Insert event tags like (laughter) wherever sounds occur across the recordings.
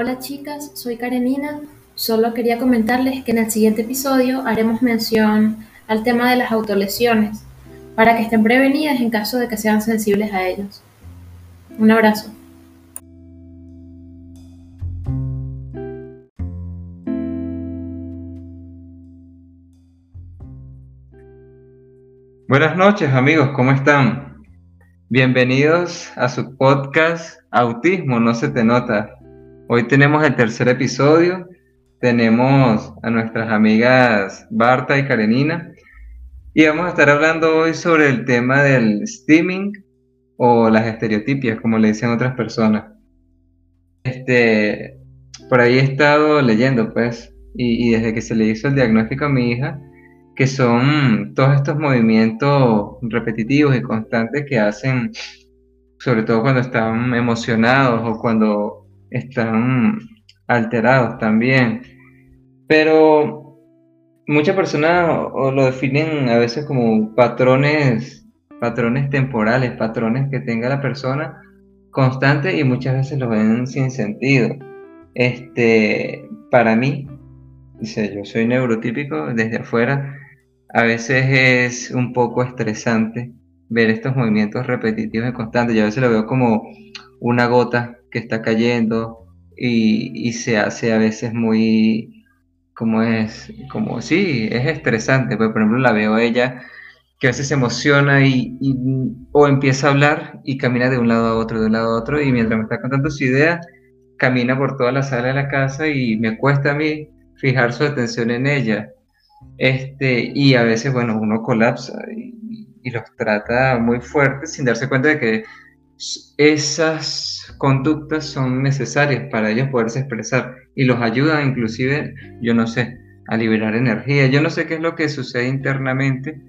Hola chicas, soy Karenina. Solo quería comentarles que en el siguiente episodio haremos mención al tema de las autolesiones, para que estén prevenidas en caso de que sean sensibles a ellos. Un abrazo. Buenas noches amigos, ¿cómo están? Bienvenidos a su podcast Autismo no se te nota. Hoy tenemos el tercer episodio, tenemos a nuestras amigas Barta y Karenina y vamos a estar hablando hoy sobre el tema del steaming o las estereotipias, como le dicen otras personas. Este, por ahí he estado leyendo, pues, y, y desde que se le hizo el diagnóstico a mi hija, que son todos estos movimientos repetitivos y constantes que hacen, sobre todo cuando están emocionados o cuando están alterados también. Pero muchas personas lo definen a veces como patrones, patrones temporales, patrones que tenga la persona constante y muchas veces lo ven sin sentido. Este, para mí, dice, yo soy neurotípico desde afuera, a veces es un poco estresante ver estos movimientos repetitivos y constantes. Yo a veces lo veo como una gota que está cayendo y, se hace a veces muy, como es, como sí, es estresante. Pues, por ejemplo, la veo ella que a veces se emociona y, o empieza a hablar y camina de un lado a otro, de un lado a otro, y mientras me está contando su idea, camina por toda la sala de la casa y me cuesta a mí fijar su atención en ella. Este, y a veces, bueno, uno colapsa y, los trata muy fuertes sin darse cuenta de que esas conductas son necesarias para ellos poderse expresar y los ayudan inclusive, yo no sé, a liberar energía. Yo no sé qué es lo que sucede internamente,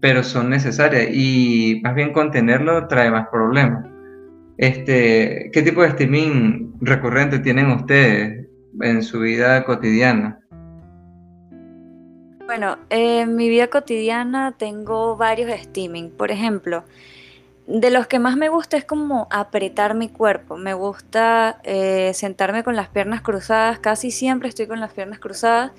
pero son necesarias y más bien contenerlo trae más problemas. Este, ¿Qué tipo de streaming recurrente tienen ustedes en su vida cotidiana? Bueno, en mi vida cotidiana tengo varios steaming. Por ejemplo, de los que más me gusta es como apretar mi cuerpo. Me gusta eh, sentarme con las piernas cruzadas. Casi siempre estoy con las piernas cruzadas.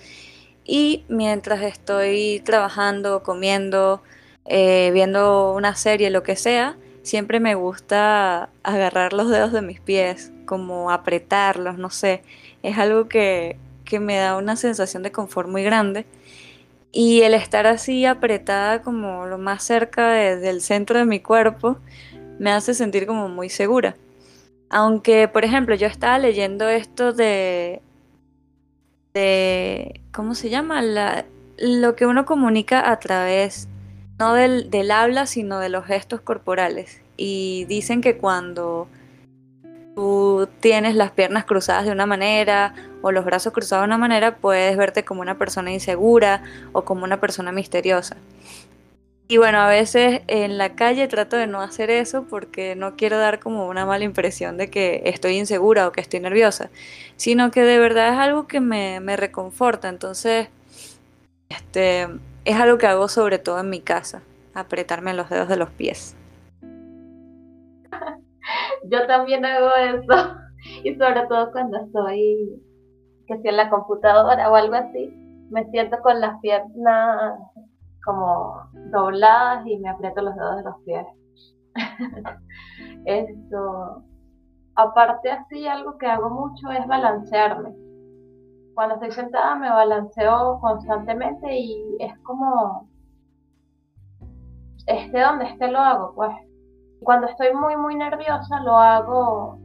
Y mientras estoy trabajando, comiendo, eh, viendo una serie, lo que sea, siempre me gusta agarrar los dedos de mis pies, como apretarlos, no sé. Es algo que, que me da una sensación de confort muy grande. Y el estar así apretada como lo más cerca del centro de mi cuerpo me hace sentir como muy segura. Aunque, por ejemplo, yo estaba leyendo esto de... de ¿Cómo se llama? La, lo que uno comunica a través, no del, del habla, sino de los gestos corporales. Y dicen que cuando tú tienes las piernas cruzadas de una manera o los brazos cruzados de una manera, puedes verte como una persona insegura o como una persona misteriosa. Y bueno, a veces en la calle trato de no hacer eso porque no quiero dar como una mala impresión de que estoy insegura o que estoy nerviosa, sino que de verdad es algo que me, me reconforta. Entonces, este, es algo que hago sobre todo en mi casa, apretarme los dedos de los pies. (laughs) yo también hago eso. (laughs) Y sobre todo cuando estoy, que si en la computadora o algo así, me siento con las piernas como dobladas y me aprieto los dedos de los pies. (laughs) Esto. Aparte así, algo que hago mucho es balancearme. Cuando estoy sentada me balanceo constantemente y es como, esté donde esté lo hago, pues cuando estoy muy, muy nerviosa lo hago,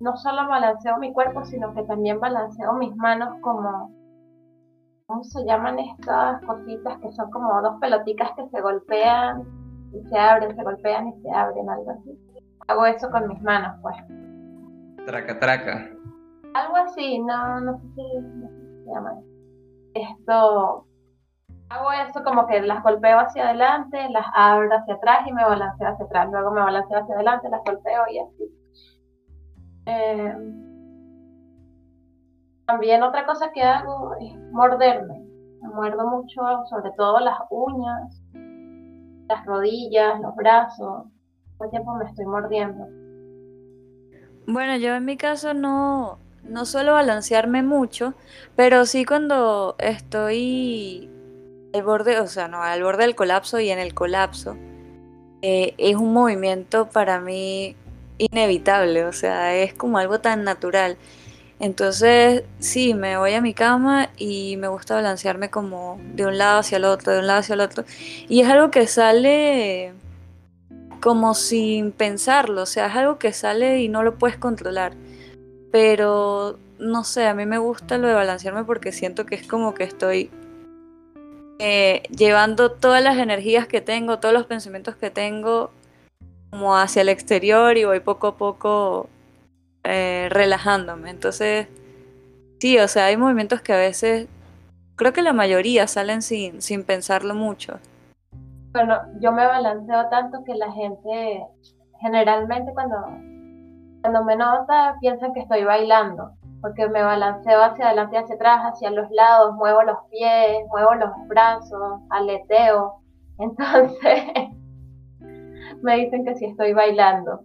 no solo balanceo mi cuerpo, sino que también balanceo mis manos como, ¿cómo se llaman estas cositas que son como dos pelotitas que se golpean y se abren, se golpean y se abren, algo así? Hago eso con mis manos, pues. Traca, traca. Algo así, no, no sé si se llama. Esto, hago eso como que las golpeo hacia adelante, las abro hacia atrás y me balanceo hacia atrás. Luego me balanceo hacia adelante, las golpeo y así. Eh, también otra cosa que hago es morderme. Me muerdo mucho, sobre todo las uñas, las rodillas, los brazos. Todo el tiempo me estoy mordiendo. Bueno, yo en mi caso no, no suelo balancearme mucho, pero sí cuando estoy al borde, o sea, no, al borde del colapso y en el colapso, eh, es un movimiento para mí inevitable, o sea, es como algo tan natural. Entonces, sí, me voy a mi cama y me gusta balancearme como de un lado hacia el otro, de un lado hacia el otro. Y es algo que sale como sin pensarlo, o sea, es algo que sale y no lo puedes controlar. Pero, no sé, a mí me gusta lo de balancearme porque siento que es como que estoy eh, llevando todas las energías que tengo, todos los pensamientos que tengo como hacia el exterior y voy poco a poco eh, relajándome. Entonces, sí, o sea, hay movimientos que a veces, creo que la mayoría salen sin, sin pensarlo mucho. Bueno, yo me balanceo tanto que la gente generalmente cuando, cuando me nota piensan que estoy bailando, porque me balanceo hacia adelante y hacia atrás, hacia los lados, muevo los pies, muevo los brazos, aleteo. (laughs) Entonces, me dicen que sí estoy bailando.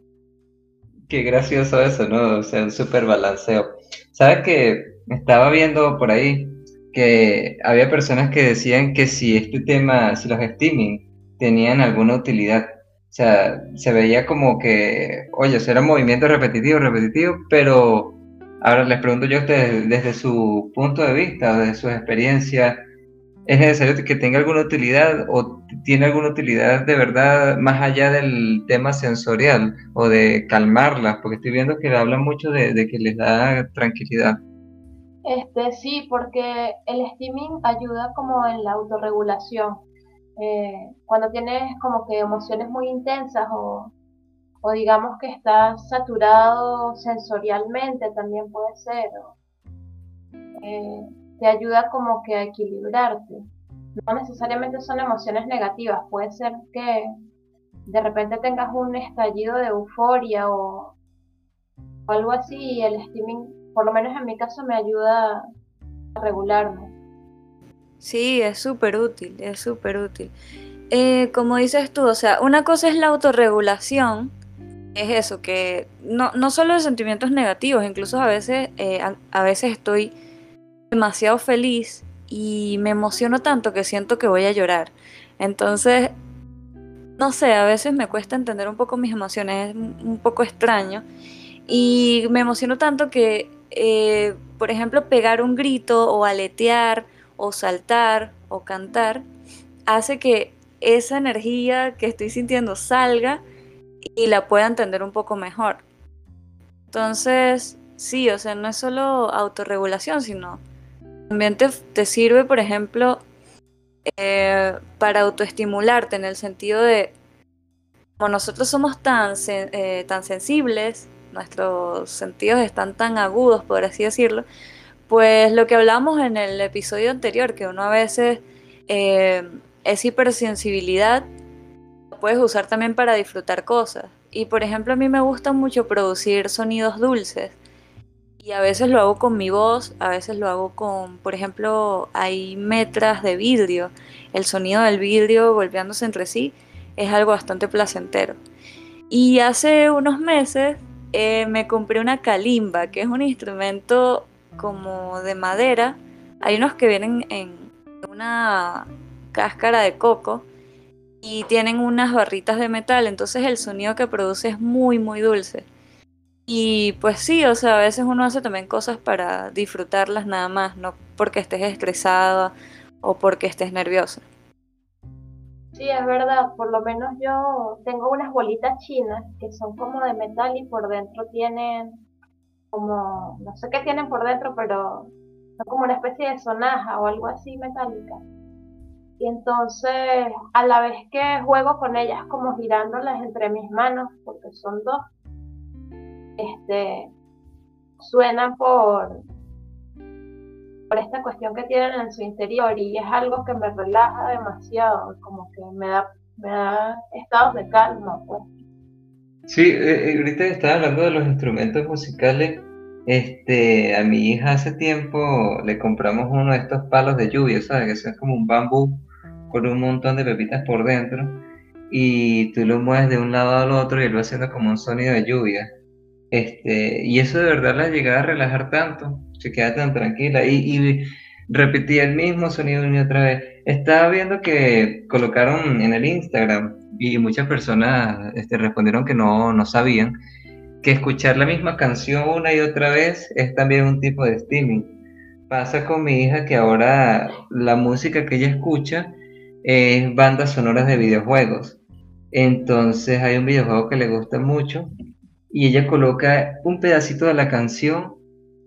Qué gracioso eso, ¿no? O sea, un súper balanceo. ¿Sabes que estaba viendo por ahí que había personas que decían que si este tema, si los steaming tenían alguna utilidad. O sea, se veía como que, oye, eso era movimiento repetitivo, repetitivo, pero ahora les pregunto yo a ustedes, desde su punto de vista, desde su experiencia, ¿Es necesario que tenga alguna utilidad o tiene alguna utilidad de verdad más allá del tema sensorial o de calmarlas? Porque estoy viendo que hablan mucho de, que les da tranquilidad. Este, sí, porque el steaming ayuda como en la autorregulación. Eh, cuando tienes como que emociones muy intensas o, o digamos que estás saturado sensorialmente también puede ser. Eh, te ayuda como que a equilibrarte. No necesariamente son emociones negativas, puede ser que de repente tengas un estallido de euforia o, algo así y el steaming, por lo menos en mi caso, me ayuda a regularme. Sí, es súper útil, es súper útil. Eh, como dices tú, o sea, una cosa es la autorregulación, es eso, que no, no solo de sentimientos negativos, incluso a veces, eh, a veces estoy demasiado feliz y me emociono tanto que siento que voy a llorar. Entonces, no sé, a veces me cuesta entender un poco mis emociones, es un poco extraño. Y me emociono tanto que, eh, por ejemplo, pegar un grito o aletear o saltar o cantar hace que esa energía que estoy sintiendo salga y la pueda entender un poco mejor. Entonces, sí, o sea, no es solo autorregulación, sino también te, sirve, por ejemplo, eh, para autoestimularte en el sentido de, como nosotros somos tan, eh, tan sensibles, nuestros sentidos están tan agudos, por así decirlo, pues lo que hablamos en el episodio anterior, que uno a veces eh, es hipersensibilidad, puedes usar también para disfrutar cosas. Y por ejemplo, a mí me gusta mucho producir sonidos dulces. Y a veces lo hago con mi voz, a veces lo hago con, por ejemplo, hay metras de vidrio. El sonido del vidrio golpeándose entre sí es algo bastante placentero. Y hace unos meses eh, me compré una kalimba, que es un instrumento como de madera. Hay unos que vienen en una cáscara de coco y tienen unas barritas de metal, entonces el sonido que produce es muy, muy dulce. Y pues sí, o sea, a veces uno hace también cosas para disfrutarlas nada más, no porque estés estresada o porque estés nerviosa. Sí, es verdad, por lo menos yo tengo unas bolitas chinas que son como de metal y por dentro tienen como, no sé qué tienen por dentro, pero son como una especie de sonaja o algo así metálica. Y entonces, a la vez que juego con ellas como girándolas entre mis manos, porque son dos, este, suenan por, por esta cuestión que tienen en su interior y es algo que me relaja demasiado, como que me da, me da estados de calma. Pues. Sí, eh, eh, ahorita estaba hablando de los instrumentos musicales. Este, a mi hija hace tiempo le compramos uno de estos palos de lluvia, ¿sabes? Que es como un bambú con un montón de pepitas por dentro y tú lo mueves de un lado al otro y él va haciendo como un sonido de lluvia. Este, y eso de verdad la llegaba a relajar tanto, se queda tan tranquila y, y repetía el mismo sonido una y otra vez. Estaba viendo que colocaron en el Instagram y muchas personas este, respondieron que no, no sabían que escuchar la misma canción una y otra vez es también un tipo de streaming. Pasa con mi hija que ahora la música que ella escucha es bandas sonoras de videojuegos. Entonces hay un videojuego que le gusta mucho y ella coloca un pedacito de la canción,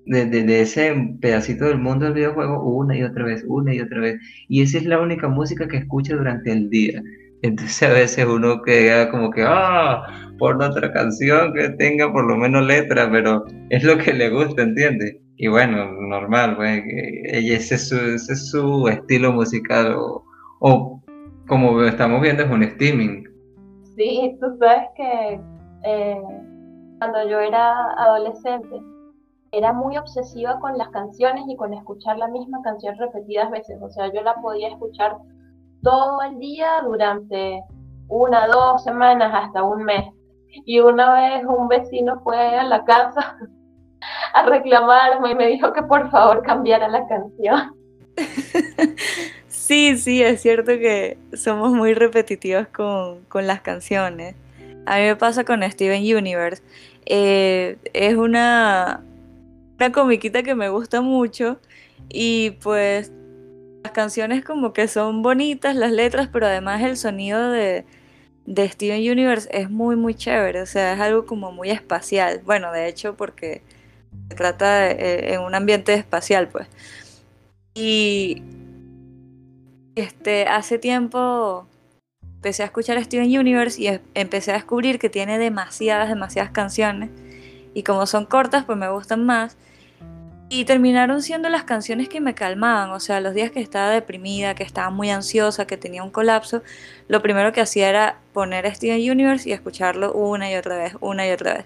de, ese pedacito del mundo del videojuego, una y otra vez, una y otra vez. Y esa es la única música que escucha durante el día. Entonces a veces uno queda como que, ah, por otra canción que tenga por lo menos letra, pero es lo que le gusta, ¿entiendes? Y bueno, normal, pues, ese es su, ese es su estilo musical o, o como estamos viendo es un streaming. Sí, tú sabes que eh, cuando yo era adolescente, era muy obsesiva con las canciones y con escuchar la misma canción repetidas veces. O sea, yo la podía escuchar todo el día durante una, dos semanas, hasta un mes. Y una vez un vecino fue a la casa (laughs) a reclamarme y me dijo que por favor cambiara la canción. (laughs) Sí, sí, es cierto que somos muy repetitivos con, con las canciones. A mí me pasa con Steven Universe. Eh, es una, una comiquita que me gusta mucho y pues las canciones como que son bonitas, las letras, pero además el sonido de, de Steven Universe es muy muy chévere, o sea, es algo como muy espacial. Bueno, de hecho porque se trata eh, en un ambiente espacial, pues. Y este, hace tiempo empecé a escuchar Steven Universe y empecé a descubrir que tiene demasiadas, demasiadas canciones. Y como son cortas, pues me gustan más. Y terminaron siendo las canciones que me calmaban. O sea, los días que estaba deprimida, que estaba muy ansiosa, que tenía un colapso, lo primero que hacía era poner Steven Universe y escucharlo una y otra vez, una y otra vez.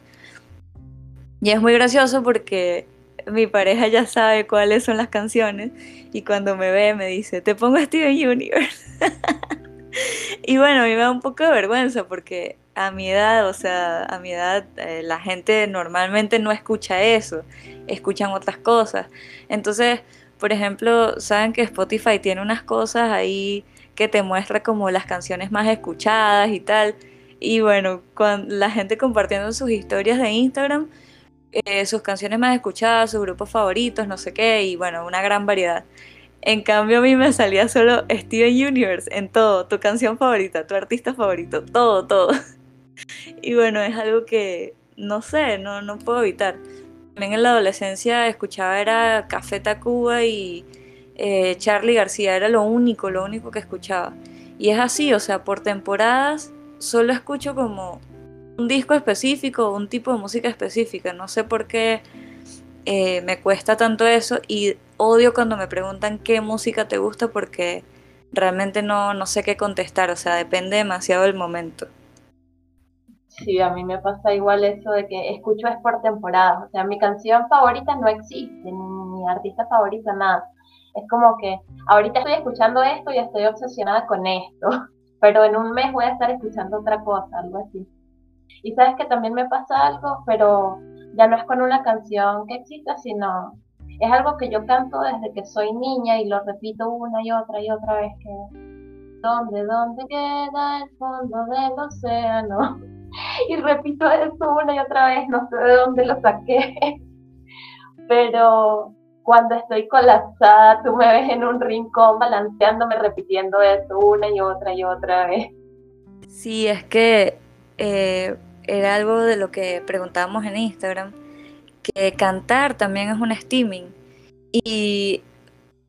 Y es muy gracioso porque mi pareja ya sabe cuáles son las canciones y cuando me ve me dice, te pongo Steven Universe. (laughs) y bueno, a mí me da un poco de vergüenza porque a mi edad, o sea, a mi edad eh, la gente normalmente no escucha eso, escuchan otras cosas. Entonces, por ejemplo, saben que Spotify tiene unas cosas ahí que te muestra como las canciones más escuchadas y tal. Y bueno, cuando la gente compartiendo sus historias de Instagram, eh, sus canciones más escuchadas, sus grupos favoritos, no sé qué, y bueno, una gran variedad. En cambio, a mí me salía solo Steven Universe en todo, tu canción favorita, tu artista favorito, todo, todo. (laughs) Y bueno, es algo que no sé, no, no puedo evitar. También en la adolescencia escuchaba era Café Tacuba y eh, Charlie García, era lo único, lo único que escuchaba. Y es así, o sea, por temporadas solo escucho como un disco específico, un tipo de música específica. No sé por qué eh, me cuesta tanto eso y odio cuando me preguntan qué música te gusta porque realmente no, no sé qué contestar, o sea, depende demasiado del momento. Sí, a mí me pasa igual eso de que escucho es por temporada. O sea, mi canción favorita no existe, ni mi artista favorita, nada. Es como que ahorita estoy escuchando esto y estoy obsesionada con esto, (laughs) pero en un mes voy a estar escuchando otra cosa, algo así. Y sabes que también me pasa algo, pero ya no es con una canción que exista, sino es algo que yo canto desde que soy niña y lo repito una y otra y otra vez que ¿dónde, dónde queda el fondo del océano? (laughs) Y repito eso una y otra vez, no sé de dónde lo saqué, (laughs) pero cuando estoy colapsada, tú me ves en un rincón balanceándome, repitiendo eso una y otra y otra vez. Sí, es que eh, era algo de lo que preguntábamos en Instagram, que cantar también es un steaming. Y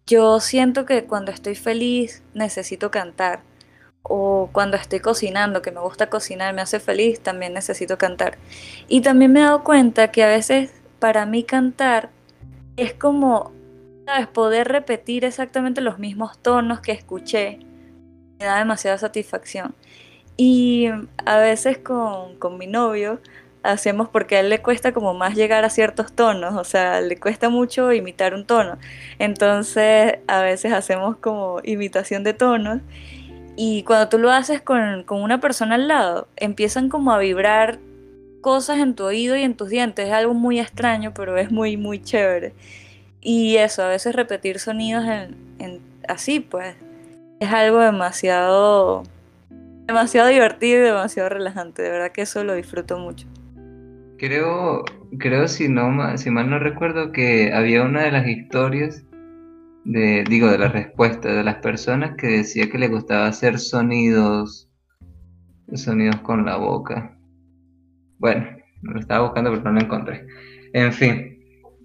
yo siento que cuando estoy feliz necesito cantar. O cuando estoy cocinando, que me gusta cocinar, me hace feliz, también necesito cantar. Y también me he dado cuenta que a veces para mí cantar es como. Poder repetir exactamente los mismos tonos que escuché. Me da demasiada satisfacción. Y a veces con, con mi novio hacemos porque a él le cuesta como más llegar a ciertos tonos, o sea, le cuesta mucho imitar un tono. Entonces a veces hacemos como imitación de tonos y cuando tú lo haces con, con una persona al lado, empiezan como a vibrar cosas en tu oído y en tus dientes. Es algo muy extraño, pero es muy, muy chévere. Y eso, a veces repetir sonidos en, así, pues, es algo demasiado, demasiado divertido y demasiado relajante. De verdad que eso lo disfruto mucho. Creo, creo si no, si mal no recuerdo que había una de las historias de, digo, de la respuesta de las personas que decía que le gustaba hacer sonidos, sonidos con la boca. Bueno, lo estaba buscando pero no lo encontré. En fin,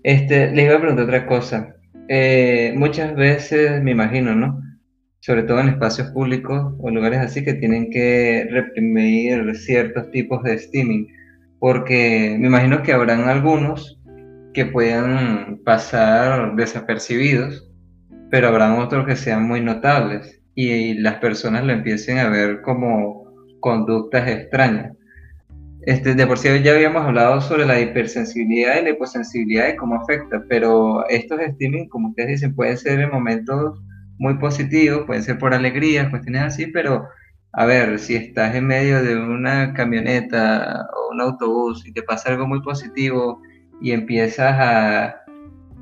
este, les iba a preguntar otra cosa. Eh, muchas veces me imagino, ¿no? Sobre todo en espacios públicos o lugares así que tienen que reprimir ciertos tipos de steaming, porque me imagino que habrán algunos que puedan pasar desapercibidos pero habrán otros que sean muy notables y, las personas lo empiecen a ver como conductas extrañas. Este, de por sí ya habíamos hablado sobre la hipersensibilidad y la hiposensibilidad y cómo afecta, pero estos streaming, como ustedes dicen, pueden ser en momentos muy positivos, pueden ser por alegría, cuestiones así, pero a ver, si estás en medio de una camioneta o un autobús y te pasa algo muy positivo y empiezas a,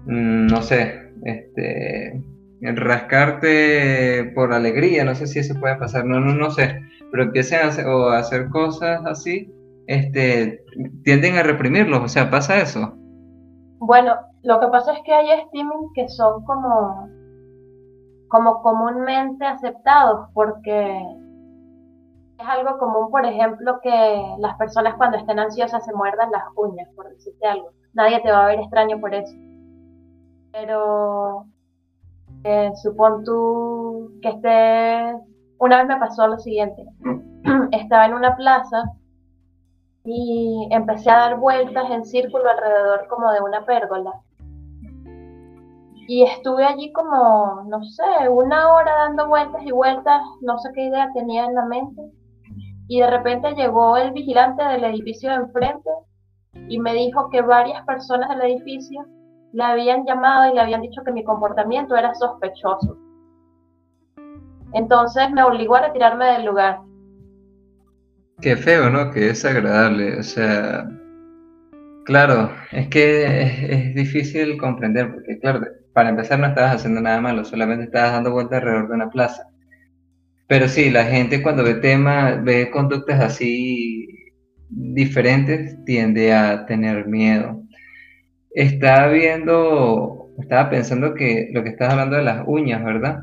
mm, no sé, este, rascarte por alegría, no sé si eso puede pasar, no, no, no sé, pero empiecen a hacer, o hacer cosas así, este, tienden a reprimirlos, o sea, ¿pasa eso? Bueno, lo que pasa es que hay streaming que son como, como comúnmente aceptados, porque es algo común, por ejemplo, que las personas cuando estén ansiosas se muerdan las uñas, por decirte algo. Nadie te va a ver extraño por eso. Pero eh, supón tú que estés... Una vez me pasó lo siguiente. (clears throat) Estaba en una plaza y empecé a dar vueltas en círculo alrededor como de una pérgola. Y estuve allí como, no sé, una hora dando vueltas y vueltas, no sé qué idea tenía en la mente. Y de repente llegó el vigilante del edificio de enfrente y me dijo que varias personas del edificio le habían llamado y le habían dicho que mi comportamiento era sospechoso. Entonces me obligó a retirarme del lugar. Qué feo, ¿no? Qué desagradable. O sea, claro, es que es, difícil comprender, porque claro, para empezar no estabas haciendo nada malo, solamente estabas dando vueltas alrededor de una plaza. Pero sí, la gente cuando ve temas, ve conductas así diferentes, tiende a tener miedo. Estaba viendo, estaba pensando que lo que estás hablando de las uñas, ¿verdad?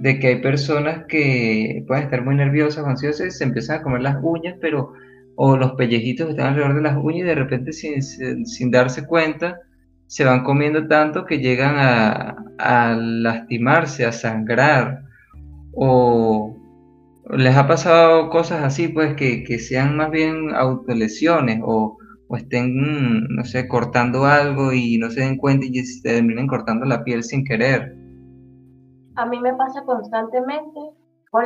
De que hay personas que pueden estar muy nerviosas o ansiosas y se empiezan a comer las uñas, pero, o los pellejitos que están alrededor de las uñas y de repente sin, darse cuenta se van comiendo tanto que llegan a, lastimarse, a sangrar, o les ha pasado cosas así, pues que, que sean más bien autolesiones o o estén, no sé, cortando algo y no se den cuenta y se terminen cortando la piel sin querer. A mí me pasa constantemente, con,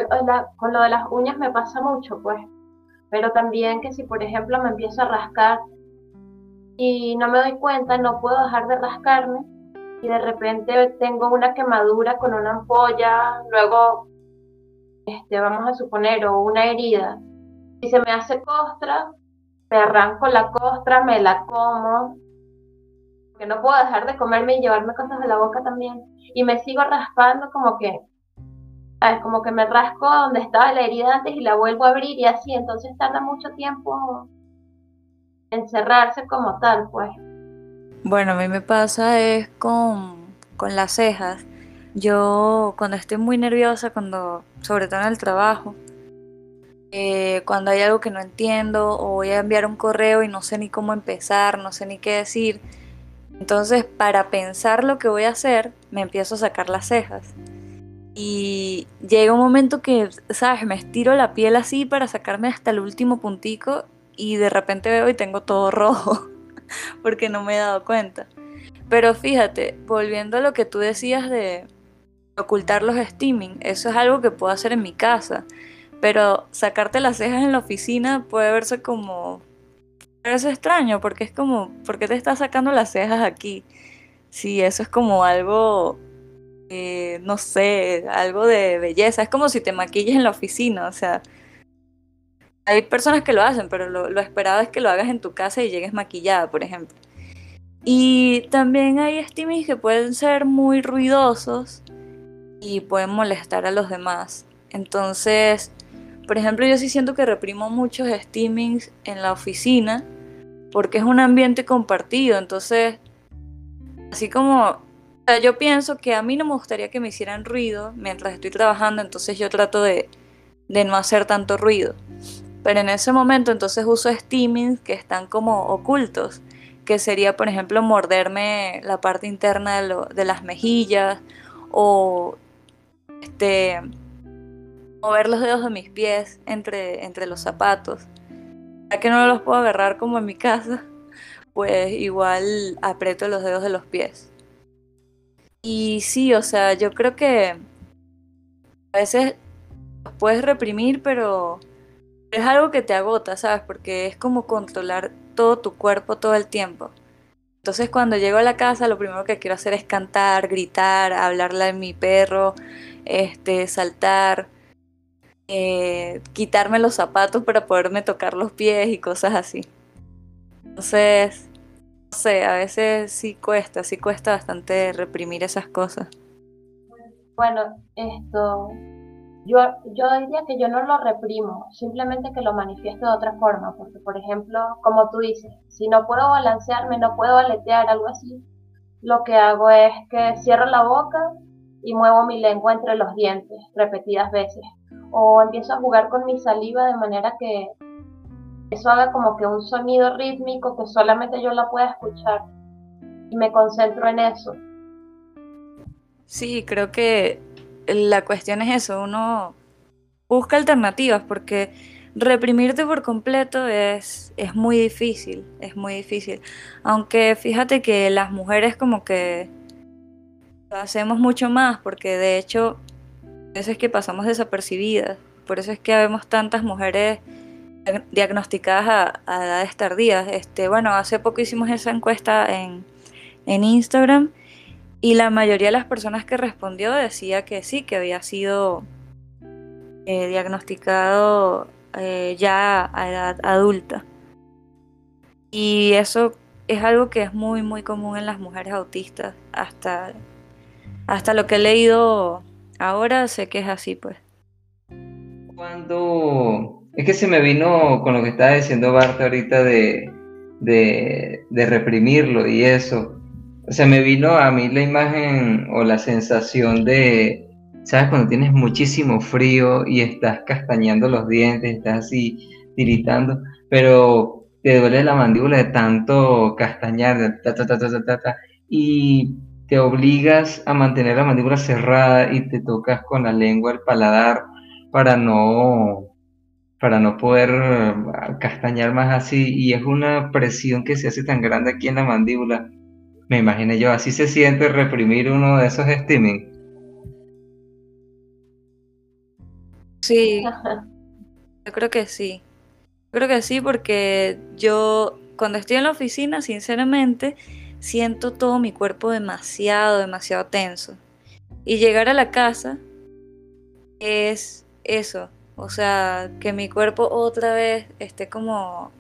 con lo de las uñas me pasa mucho, pues, pero también que si por ejemplo me empiezo a rascar y no me doy cuenta, no puedo dejar de rascarme y de repente tengo una quemadura con una ampolla, luego, este, vamos a suponer, o una herida, y se me hace costra, me arranco la costra, me la como, que no puedo dejar de comerme y llevarme cosas de la boca también. Y me sigo raspando como que, como que me rasco donde estaba la herida antes y la vuelvo a abrir y así, entonces tarda mucho tiempo encerrarse como tal, pues. Bueno, a mí me pasa es con, con las cejas. Yo cuando estoy muy nerviosa, cuando, sobre todo en el trabajo, eh, cuando hay algo que no entiendo o voy a enviar un correo y no sé ni cómo empezar, no sé ni qué decir. Entonces, para pensar lo que voy a hacer, me empiezo a sacar las cejas. Y llega un momento que, ¿sabes? Me estiro la piel así para sacarme hasta el último puntico y de repente veo y tengo todo (laughs) rojo porque no me he dado cuenta. Pero fíjate, volviendo a lo que tú decías de ocultar los steaming, eso es algo que puedo hacer en mi casa. Pero sacarte las cejas en la oficina puede verse como... Es extraño porque es como, ¿por qué te estás sacando las cejas aquí? Sí, eso es como algo, eh, no sé, algo de belleza. Es como si te maquilles en la oficina, o sea, hay personas que lo hacen, pero lo, lo esperado es que lo hagas en tu casa y llegues maquillada, por ejemplo. Y también hay steamings que pueden ser muy ruidosos y pueden molestar a los demás. Entonces, por ejemplo, yo sí siento que reprimo muchos steamings en la oficina porque es un ambiente compartido. Entonces, así como o sea, yo pienso que a mí no me gustaría que me hicieran ruido mientras estoy trabajando, entonces yo trato de, de no hacer tanto ruido. Pero en ese momento entonces uso steamings que están como ocultos que sería, por ejemplo, morderme la parte interna de, de las mejillas o este, mover los dedos de mis pies entre, entre los zapatos. Ya que no los puedo agarrar como en mi casa, pues igual aprieto los dedos de los pies. Y sí, o sea, yo creo que a veces los puedes reprimir, pero es algo que te agota, ¿sabes? Porque es como controlar todo tu cuerpo todo el tiempo. Entonces cuando llego a la casa lo primero que quiero hacer es cantar, gritar, hablarle a mi perro, este, saltar, eh, quitarme los zapatos para poderme tocar los pies y cosas así. Entonces, no sé, a veces sí cuesta, sí cuesta bastante reprimir esas cosas. Bueno, esto, yo, yo diría que yo no lo reprimo, simplemente que lo manifiesto de otra forma, porque por ejemplo, como tú dices, si no puedo balancearme, no puedo aletear, algo así, lo que hago es que cierro la boca y muevo mi lengua entre los dientes repetidas veces. O empiezo a jugar con mi saliva de manera que eso haga como que un sonido rítmico que solamente yo la pueda escuchar. Y me concentro en eso. Sí, creo que la cuestión es eso, uno busca alternativas porque reprimirte por completo es, es muy difícil, es muy difícil. Aunque fíjate que las mujeres como que lo hacemos mucho más porque de hecho a veces que pasamos desapercibidas, por eso es que vemos tantas mujeres diagnosticadas a, edades tardías. Este, bueno, hace poco hicimos esa encuesta en, en Instagram y la mayoría de las personas que respondió decía que sí, que había sido eh, diagnosticado eh, ya a edad adulta. Y eso es algo que es muy, muy común en las mujeres autistas. Hasta, hasta lo que he leído ahora sé que es así, pues. Cuando... Es que se me vino con lo que estaba diciendo Bart ahorita de, de, de reprimirlo y eso. O sea, me vino a mí la imagen o la sensación de, ¿sabes? Cuando tienes muchísimo frío y estás castañando los dientes, estás así tiritando, pero te duele la mandíbula de tanto castañar, y te obligas a mantener la mandíbula cerrada y te tocas con la lengua el paladar para no para no poder castañar más así y es una presión que se hace tan grande aquí en la mandíbula me imaginé yo, así se siente reprimir uno de esos streaming. Sí, yo creo que sí. creo que sí porque yo cuando estoy en la oficina, sinceramente, siento todo mi cuerpo demasiado, demasiado tenso. Y llegar a la casa es eso, o sea, que mi cuerpo otra vez esté como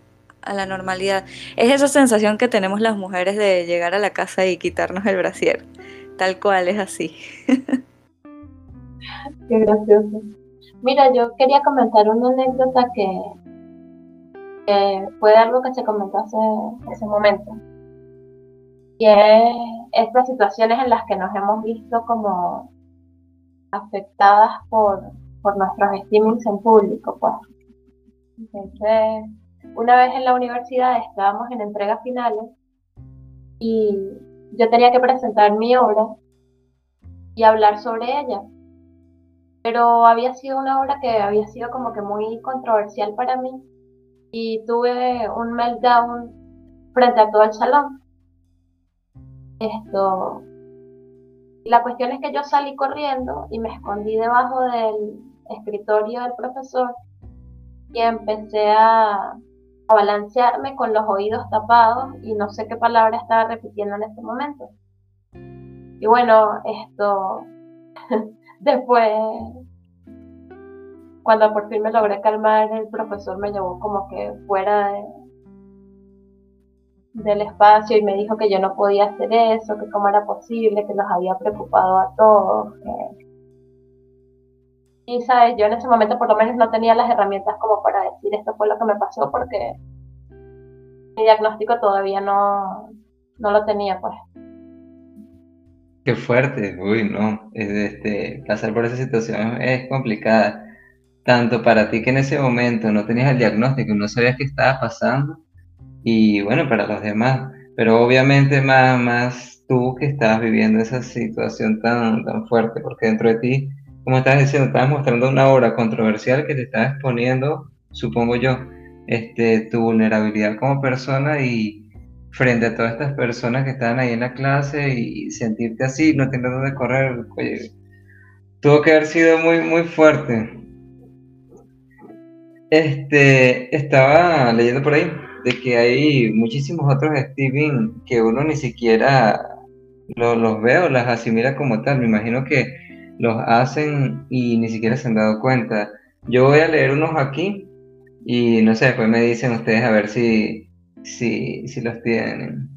a la normalidad. Es esa sensación que tenemos las mujeres de llegar a la casa y quitarnos el brasier. Tal cual, es así. (laughs) Qué gracioso. Mira, yo quería comentar una anécdota que, fue algo que se comentó hace ese momento. Y es estas situaciones en las que nos hemos visto como afectadas por, por nuestros estímulos en público, pues. Entonces, una vez en la universidad estábamos en entregas finales y yo tenía que presentar mi obra y hablar sobre ella. Pero había sido una obra que había sido como que muy controversial para mí y tuve un meltdown frente a todo el salón. Esto. La cuestión es que yo salí corriendo y me escondí debajo del escritorio del profesor y empecé a, balancearme con los oídos tapados y no sé qué palabra estaba repitiendo en este momento. Y bueno, esto (laughs) después cuando por fin me logré calmar, el profesor me llevó como que fuera del espacio y me dijo que yo no podía hacer eso, que cómo era posible, que los había preocupado a todos. Y sabes, yo en ese momento por lo menos no tenía las herramientas como para decir esto fue lo que me pasó porque mi diagnóstico todavía no, no lo tenía pues. Qué fuerte, uy, no, este, pasar por esa situación es complicada, tanto para ti que en ese momento no tenías el diagnóstico no sabías qué estaba pasando, y bueno, para los demás, pero obviamente más, más tú que estabas viviendo esa situación tan, tan fuerte, porque dentro de ti, como estás diciendo, estabas mostrando una obra controversial que te estaba exponiendo, supongo yo, este, tu vulnerabilidad como persona y frente a todas estas personas que estaban ahí en la clase y sentirte así, no tener dónde correr, tuvo que haber sido muy, muy fuerte. Este, estaba leyendo por ahí de que hay muchísimos otros Steven que uno ni siquiera los ve o las asimila como tal. Me imagino que los hacen y ni siquiera se han dado cuenta. Yo voy a leer unos aquí y no sé, después me dicen ustedes a ver si, si, si los tienen.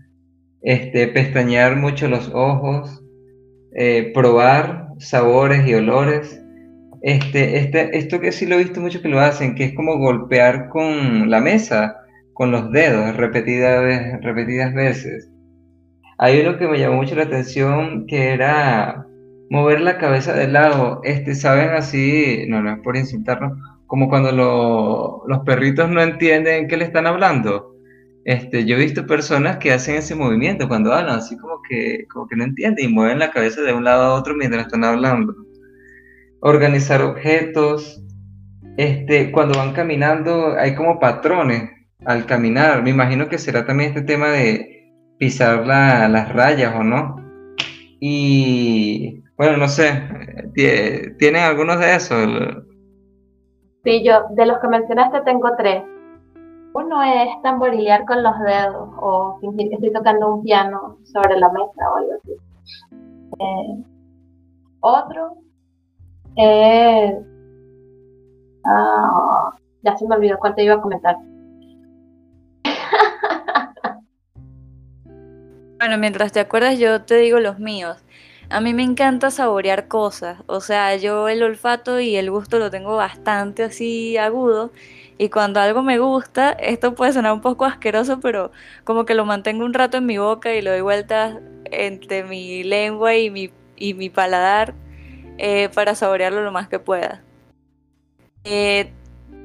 Este, pestañear mucho los ojos, eh, probar sabores y olores. Este, este, esto que sí lo he visto mucho que lo hacen, que es como golpear con la mesa, con los dedos, repetidas, repetidas veces. Hay uno que me llamó mucho la atención que era mover la cabeza de lado. Este, ¿saben así? No, no es por insultarnos. Como cuando los perritos no entienden qué le están hablando este, yo he visto personas que hacen ese movimiento cuando hablan, así como que, como que no entienden y mueven la cabeza de un lado a otro mientras están hablando. Organizar objetos. Este, cuando van caminando hay como patrones al caminar. Me imagino que será también este tema de pisar las rayas o no. Y bueno, no sé, ¿tienen algunos de esos? Sí, yo de los que mencionaste tengo tres. Uno es tamborilear con los dedos o fingir que estoy tocando un piano sobre la mesa o algo así. Eh, otro es... Ah, ya se me olvidó cuál te iba a comentar. (laughs) Bueno, mientras te acuerdas yo te digo los míos. A mí me encanta saborear cosas, o sea, yo el olfato y el gusto lo tengo bastante así agudo y cuando algo me gusta, esto puede sonar un poco asqueroso, pero como que lo mantengo un rato en mi boca y lo doy vueltas entre mi lengua y mi, y mi paladar eh, para saborearlo lo más que pueda. Eh,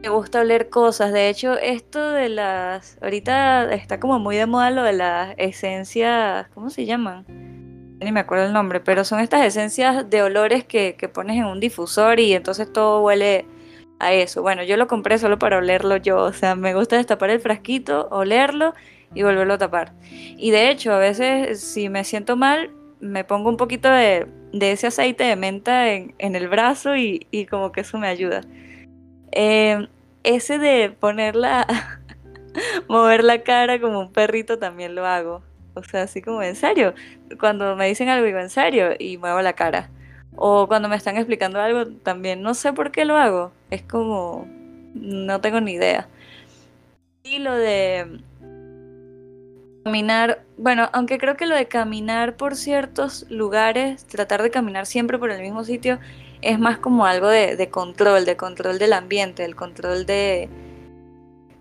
me gusta oler cosas. De hecho, esto de las. Ahorita está como muy de moda lo de las esencias. ¿Cómo se llaman? Ni me acuerdo el nombre, pero son estas esencias de olores que, que pones en un difusor y entonces todo huele a eso. Bueno, yo lo compré solo para olerlo yo, o sea, me gusta destapar el frasquito, olerlo y volverlo a tapar. Y de hecho, a veces si me siento mal, me pongo un poquito de, ese aceite de menta en, el brazo y, como que eso me ayuda. Eh, ese de ponerla, (laughs) mover la cara como un perrito también lo hago. O sea, así como en serio. Cuando me dicen algo digo en serio y muevo la cara. O cuando me están explicando algo también, no sé por qué lo hago. Es como, no tengo ni idea. Y lo de caminar, bueno, aunque creo que lo de caminar por ciertos lugares, tratar de caminar siempre por el mismo sitio, es más como algo de, control, de control del ambiente, el control de,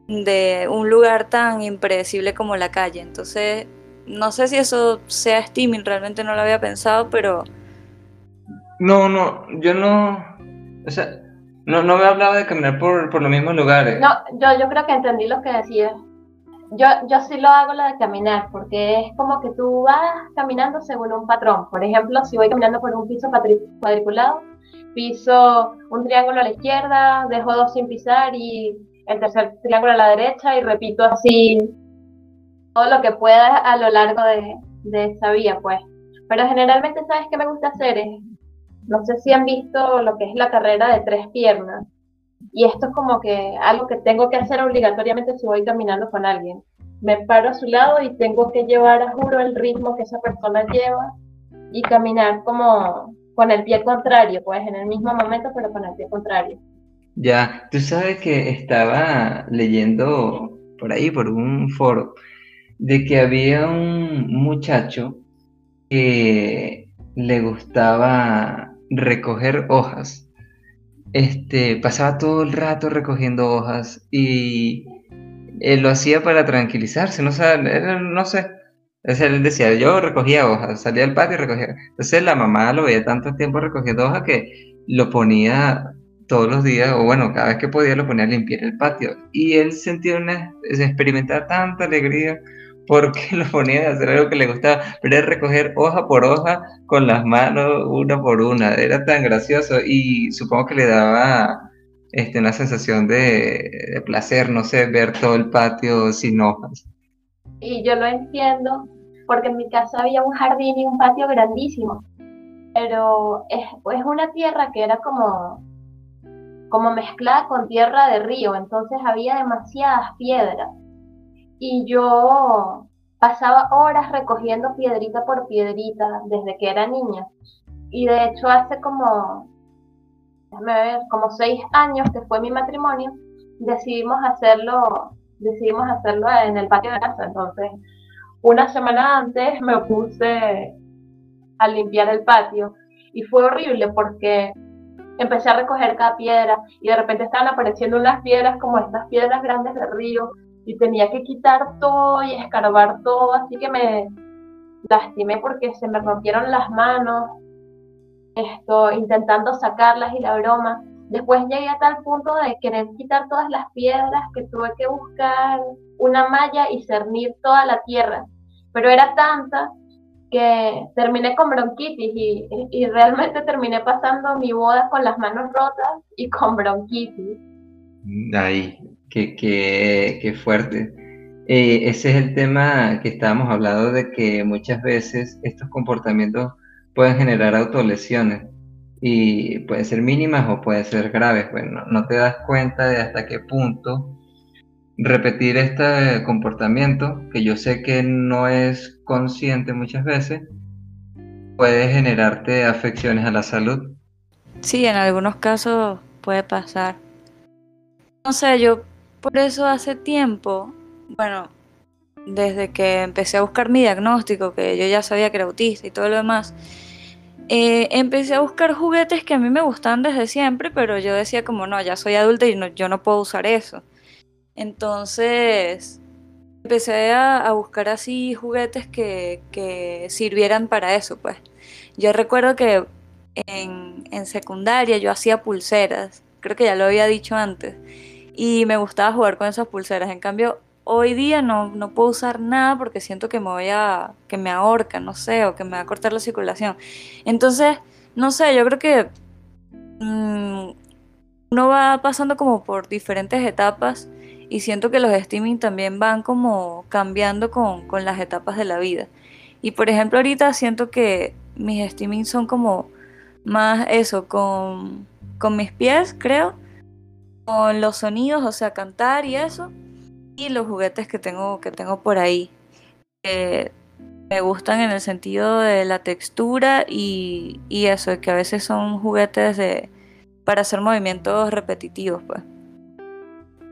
de un lugar tan impredecible como la calle. Entonces, no sé si eso sea steaming, realmente no lo había pensado, pero no, no, yo no. O sea, no, no me hablaba de caminar por, por los mismos lugares. No, yo, yo creo que entendí lo que decías. Yo, yo sí lo hago lo de caminar, porque es como que tú vas caminando según un patrón. Por ejemplo, si voy caminando por un piso cuadriculado, piso un triángulo a la izquierda, dejo dos sin pisar y el tercer triángulo a la derecha y repito así todo lo que pueda a lo largo de, de esa vía, pues. Pero generalmente, ¿sabes qué me gusta hacer? Es no sé si han visto lo que es la carrera de tres piernas. Y esto es como que algo que tengo que hacer obligatoriamente si voy caminando con alguien. Me paro a su lado y tengo que llevar a juro el ritmo que esa persona lleva y caminar como con el pie contrario, pues en el mismo momento, pero con el pie contrario. Ya, tú sabes que estaba leyendo por ahí, por un foro, de que había un muchacho que le gustaba recoger hojas. Este, pasaba todo el rato recogiendo hojas y él lo hacía para tranquilizarse, no, sé, no sé. él decía, yo recogía hojas, salía al patio y recogía. Entonces la mamá lo veía tanto tiempo recogiendo hojas que lo ponía todos los días, o bueno, cada vez que podía lo ponía a limpiar el patio. Y él sentía una, experimentar tanta alegría porque lo ponía a hacer algo que le gustaba, pero era recoger hoja por hoja con las manos una por una. Era tan gracioso y supongo que le daba este, una sensación de, placer, no sé, ver todo el patio sin hojas. Y yo lo entiendo porque en mi casa había un jardín y un patio grandísimo, pero es, es una tierra que era como como mezclada con tierra de río, entonces había demasiadas piedras. Y yo pasaba horas recogiendo piedrita por piedrita desde que era niña. Y de hecho hace como, déjame ver, como seis años que fue mi matrimonio, decidimos hacerlo, decidimos hacerlo en el patio de casa. Entonces, una semana antes me puse a limpiar el patio y fue horrible porque empecé a recoger cada piedra y de repente estaban apareciendo unas piedras como estas piedras grandes del río y tenía que quitar todo y escarbar todo, así que me lastimé porque se me rompieron las manos, esto, intentando sacarlas y la broma. Después llegué a tal punto de querer quitar todas las piedras que tuve que buscar una malla y cernir toda la tierra. Pero era tanta que terminé con bronquitis y, realmente terminé pasando mi boda con las manos rotas y con bronquitis. Ay, qué, qué, fuerte. Eh, ese es el tema que estábamos hablando de que muchas veces estos comportamientos pueden generar autolesiones y pueden ser mínimas o pueden ser graves. Bueno, no te das cuenta de hasta qué punto repetir este comportamiento, que yo sé que no es consciente muchas veces, puede generarte afecciones a la salud. Sí, en algunos casos puede pasar. No sé, yo por eso hace tiempo, bueno, desde que empecé a buscar mi diagnóstico, que yo ya sabía que era autista y todo lo demás, eh, empecé a buscar juguetes que a mí me gustaban desde siempre, pero yo decía como, no, ya soy adulta y yo no puedo usar eso. Entonces empecé a, buscar así juguetes que, sirvieran para eso, pues. Yo recuerdo que en, secundaria yo hacía pulseras, creo que ya lo había dicho antes, y me gustaba jugar con esas pulseras. En cambio, hoy día no, puedo usar nada porque siento que me voy a, que me ahorca, no sé, o que me va a cortar la circulación. Entonces, no sé, yo creo que mm, uno va pasando como por diferentes etapas y siento que los streaming también van como cambiando con, las etapas de la vida. Y por ejemplo ahorita siento que mis streaming son como más eso, con, mis pies creo, los sonidos, o sea, cantar y eso, y los juguetes que tengo, que tengo por ahí. me gustan en el sentido de la textura y, y eso, que a veces son juguetes de, para hacer movimientos repetitivos, pues.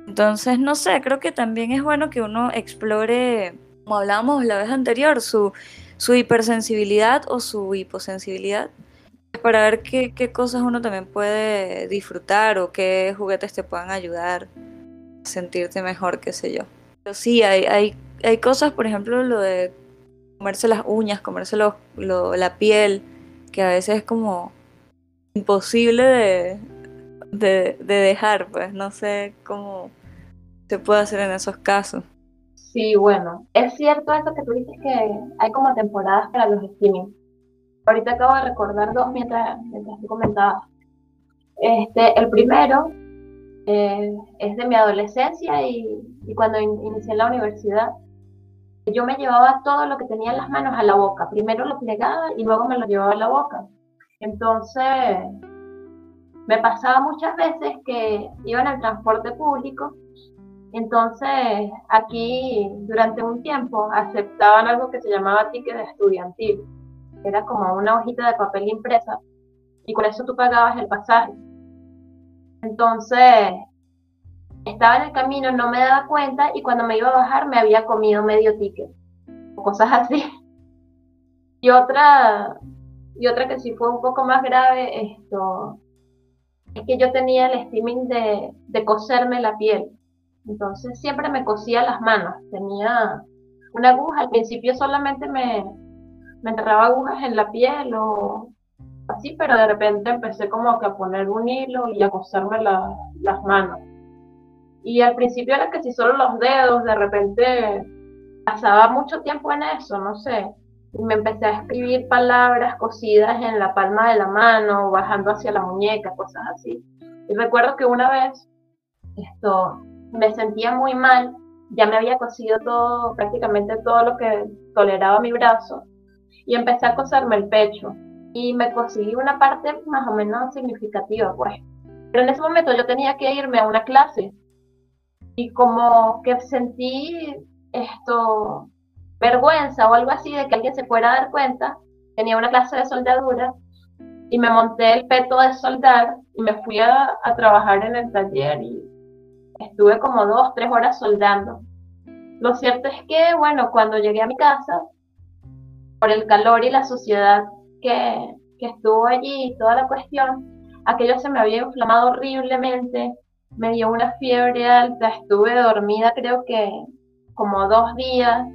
Entonces, no sé, creo que también es bueno que uno explore, como hablábamos la vez anterior, su, su hipersensibilidad o su hiposensibilidad, para ver qué, cosas uno también puede disfrutar o qué juguetes te puedan ayudar a sentirte mejor, qué sé yo. Pero sí, hay, hay, hay cosas, por ejemplo, lo de comerse las uñas, comerse la piel, que a veces es como imposible de, de, dejar, pues no sé cómo se puede hacer en esos casos. Sí, bueno, es cierto eso que tú dices que hay como temporadas para los streaming. Ahorita acabo de recordar dos mientras, mientras tú comentabas. Este, el primero eh, es de mi adolescencia y, cuando inicié la universidad. Yo me llevaba todo lo que tenía en las manos a la boca. Primero lo plegaba y luego me lo llevaba a la boca. Entonces, me pasaba muchas veces que iba en el transporte público, entonces aquí durante un tiempo aceptaban algo que se llamaba ticket estudiantil, era como una hojita de papel impresa y con eso tú pagabas el pasaje. Entonces, estaba en el camino, no me daba cuenta y cuando me iba a bajar me había comido medio ticket, cosas así. (laughs) Y otra, y otra que sí fue un poco más grave, esto, es que yo tenía el steaming de, de coserme la piel. Entonces siempre me cosía las manos. Tenía una aguja, al principio solamente me, me enterraba agujas en la piel o así, pero de repente empecé como que a poner un hilo y a coserme las manos. Y al principio era que si solo los dedos, de repente pasaba mucho tiempo en eso, no sé. Y me empecé a escribir palabras cosidas en la palma de la mano, bajando hacia la muñeca, cosas así. Y recuerdo que una vez esto me sentía muy mal, ya me había cosido todo, prácticamente todo lo que toleraba mi brazo, y empecé a coserme el pecho. Y me cosí una parte más o menos significativa, pues. Pero en ese momento yo tenía que irme a una clase y como que sentí esto, vergüenza o algo así de que alguien se fuera a dar cuenta. Tenía una clase de soldadura y me monté el peto de soldar y me fui a, a trabajar en el taller y estuve como dos, tres horas soldando. Lo cierto es que, bueno, cuando llegué a mi casa, por el calor y la suciedad que, que estuvo allí y toda la cuestión, aquello se me había inflamado horriblemente, me dio una fiebre alta, estuve dormida creo que como dos días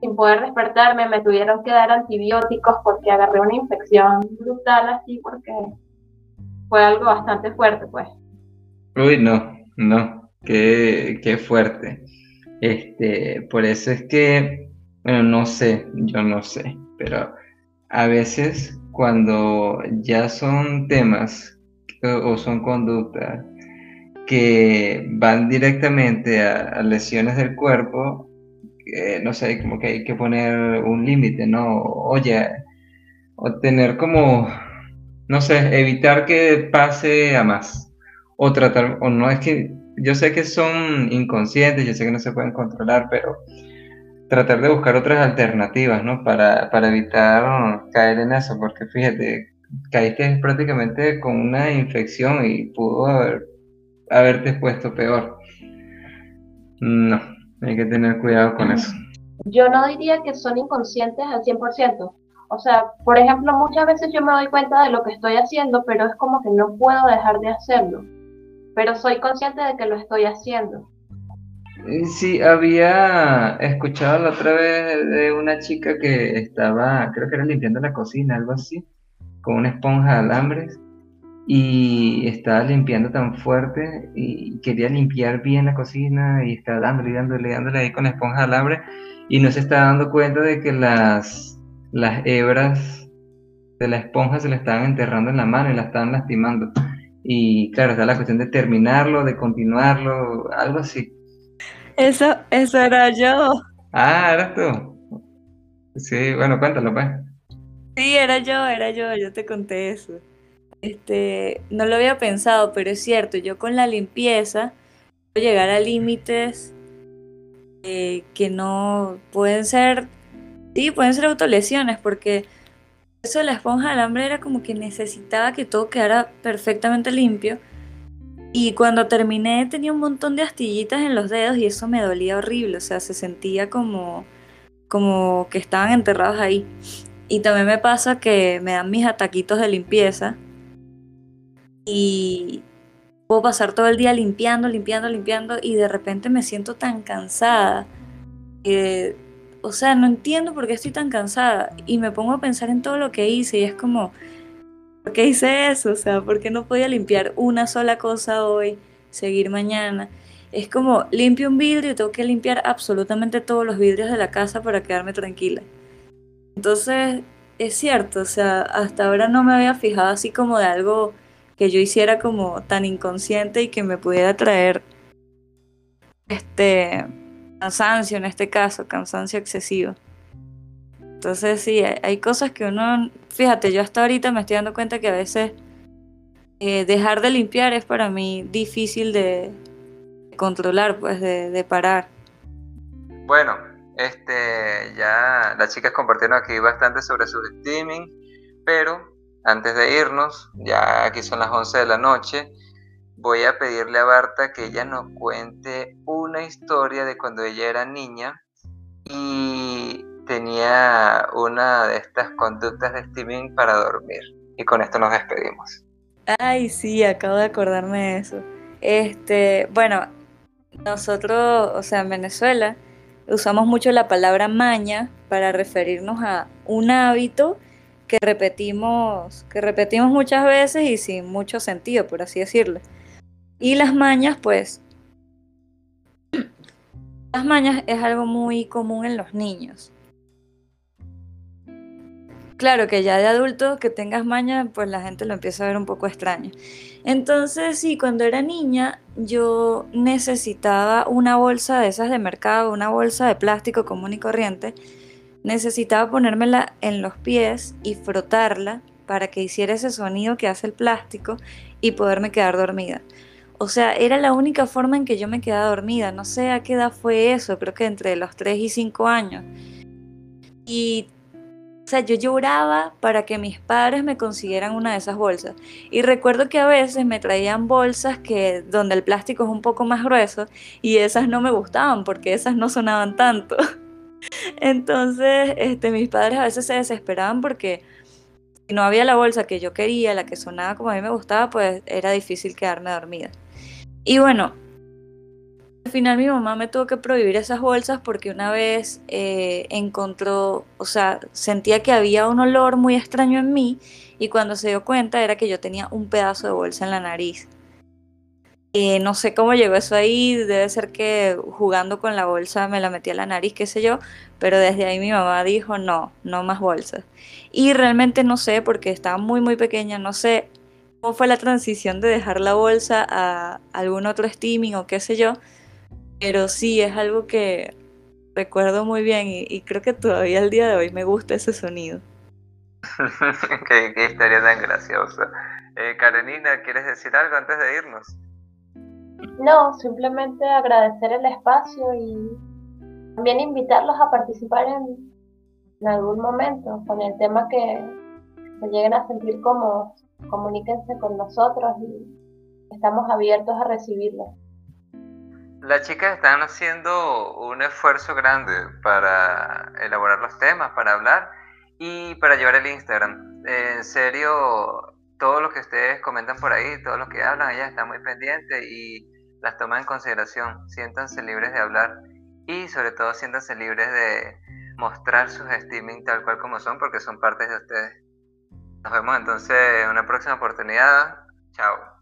sin poder despertarme, me tuvieron que dar antibióticos porque agarré una infección brutal así porque fue algo bastante fuerte pues. Uy, no, no, qué, qué fuerte. Este, por eso es que, bueno, no sé, yo no sé, pero a veces cuando ya son temas o son conductas que van directamente a, lesiones del cuerpo, no sé, como que hay que poner un límite, ¿no? Oye, o tener como, no sé, evitar que pase a más. O tratar, o no es que, yo sé que son inconscientes, yo sé que no se pueden controlar, pero tratar de buscar otras alternativas, ¿no? Para, para evitar caer en eso, porque fíjate, caíste prácticamente con una infección y pudo haber haberte puesto peor. No, hay que tener cuidado con eso. Yo no diría que son inconscientes al 100%. O sea, por ejemplo, muchas veces yo me doy cuenta de lo que estoy haciendo, pero es como que no puedo dejar de hacerlo. Pero soy consciente de que lo estoy haciendo. Sí, había escuchado la otra vez de una chica que estaba, creo que era limpiando la cocina, algo así, con una esponja de alambres y estaba limpiando tan fuerte y quería limpiar bien la cocina y estaba dándole, dándole, dándole ahí con la esponja de alambre y no se estaba dando cuenta de que las, las hebras de la esponja se le estaban enterrando en la mano y la estaban lastimando. Y claro, está la cuestión de terminarlo, de continuarlo, algo así. Eso, eso era yo. Ah, eras tú. Sí, bueno, cuéntalo pues. Sí, era yo, era yo, yo te conté eso. Este, no lo había pensado, pero es cierto, yo con la limpieza puedo llegar a límites eh, que no pueden ser, sí, pueden ser autolesiones, porque eso de la esponja de alambre era como que necesitaba que todo quedara perfectamente limpio. Y cuando terminé tenía un montón de astillitas en los dedos y eso me dolía horrible, o sea, se sentía como, como que estaban enterrados ahí. Y también me pasa que me dan mis ataquitos de limpieza y puedo pasar todo el día limpiando, limpiando, limpiando y de repente me siento tan cansada. o sea, no entiendo por qué estoy tan cansada y me pongo a pensar en todo lo que hice y es como, ¿por qué hice eso? O sea, ¿por qué no podía limpiar una sola cosa hoy, seguir mañana? Es como limpio un vidrio y tengo que limpiar absolutamente todos los vidrios de la casa para quedarme tranquila. Entonces, es cierto, o sea, hasta ahora no me había fijado así como de algo que yo hiciera como tan inconsciente y que me pudiera traer este cansancio en este caso, cansancio excesivo. Entonces sí, hay, cosas que uno, fíjate, yo hasta ahorita me estoy dando cuenta que a veces eh, dejar de limpiar es para mí difícil de, controlar, pues de, parar. Bueno, este, ya las chicas compartieron aquí bastante sobre su streaming, pero antes de irnos, ya aquí son las 11 de la noche, voy a pedirle a Barta que ella nos cuente una historia de cuando ella era niña y tenía una de estas conductas de streaming para dormir. Y con esto nos despedimos. Ay, sí, acabo de acordarme de eso. Este, bueno, nosotros, o sea, en Venezuela, usamos mucho la palabra maña para referirnos a un hábito que repetimos, que repetimos muchas veces y sin mucho sentido, por así decirlo. Y las mañas, pues, las mañas es algo muy común en los niños. Claro que ya de adulto que tengas mañas, pues la gente lo empieza a ver un poco extraño. Entonces, sí, cuando era niña, yo necesitaba una bolsa de esas de mercado, una bolsa de plástico común y corriente, necesitaba ponérmela en los pies y frotarla para que hiciera ese sonido que hace el plástico y poderme quedar dormida. O sea, era la única forma en que yo me quedaba dormida. No sé a qué edad fue eso, creo que entre los 3 y 5 años. Y, o sea, yo lloraba para que mis padres me consiguieran una de esas bolsas. Y recuerdo que a veces me traían bolsas que donde el plástico es un poco más grueso y esas no me gustaban porque esas no sonaban tanto. (laughs) Entonces, este, mis padres a veces se desesperaban porque si no había la bolsa que yo quería, la que sonaba como a mí me gustaba, pues era difícil quedarme dormida. Y bueno, al final mi mamá me tuvo que prohibir esas bolsas porque una vez eh, encontró, o sea, sentía que había un olor muy extraño en mí y cuando se dio cuenta era que yo tenía un pedazo de bolsa en la nariz. Eh, no sé cómo llegó eso ahí, debe ser que jugando con la bolsa me la metí a la nariz, qué sé yo, pero desde ahí mi mamá dijo no, no más bolsas. Y realmente no sé, porque estaba muy muy pequeña, no sé cómo fue la transición de dejar la bolsa a algún otro steaming o qué sé yo, pero sí es algo que recuerdo muy bien y, creo que todavía al día de hoy me gusta ese sonido. (laughs) qué, historia tan graciosa. Eh, Karenina, ¿quieres decir algo antes de irnos? No, simplemente agradecer el espacio y también invitarlos a participar en, algún momento con el tema que se lleguen a sentir cómodos. Comuníquense con nosotros y estamos abiertos a recibirlos. Las chicas están haciendo un esfuerzo grande para elaborar los temas, para hablar y para llevar el Instagram. En serio, todo lo que ustedes comentan por ahí, todo lo que hablan, ella está muy pendiente y las toma en consideración. Siéntanse libres de hablar y sobre todo siéntanse libres de mostrar sus streaming tal cual como son porque son partes de ustedes. Nos vemos entonces en una próxima oportunidad. Chao.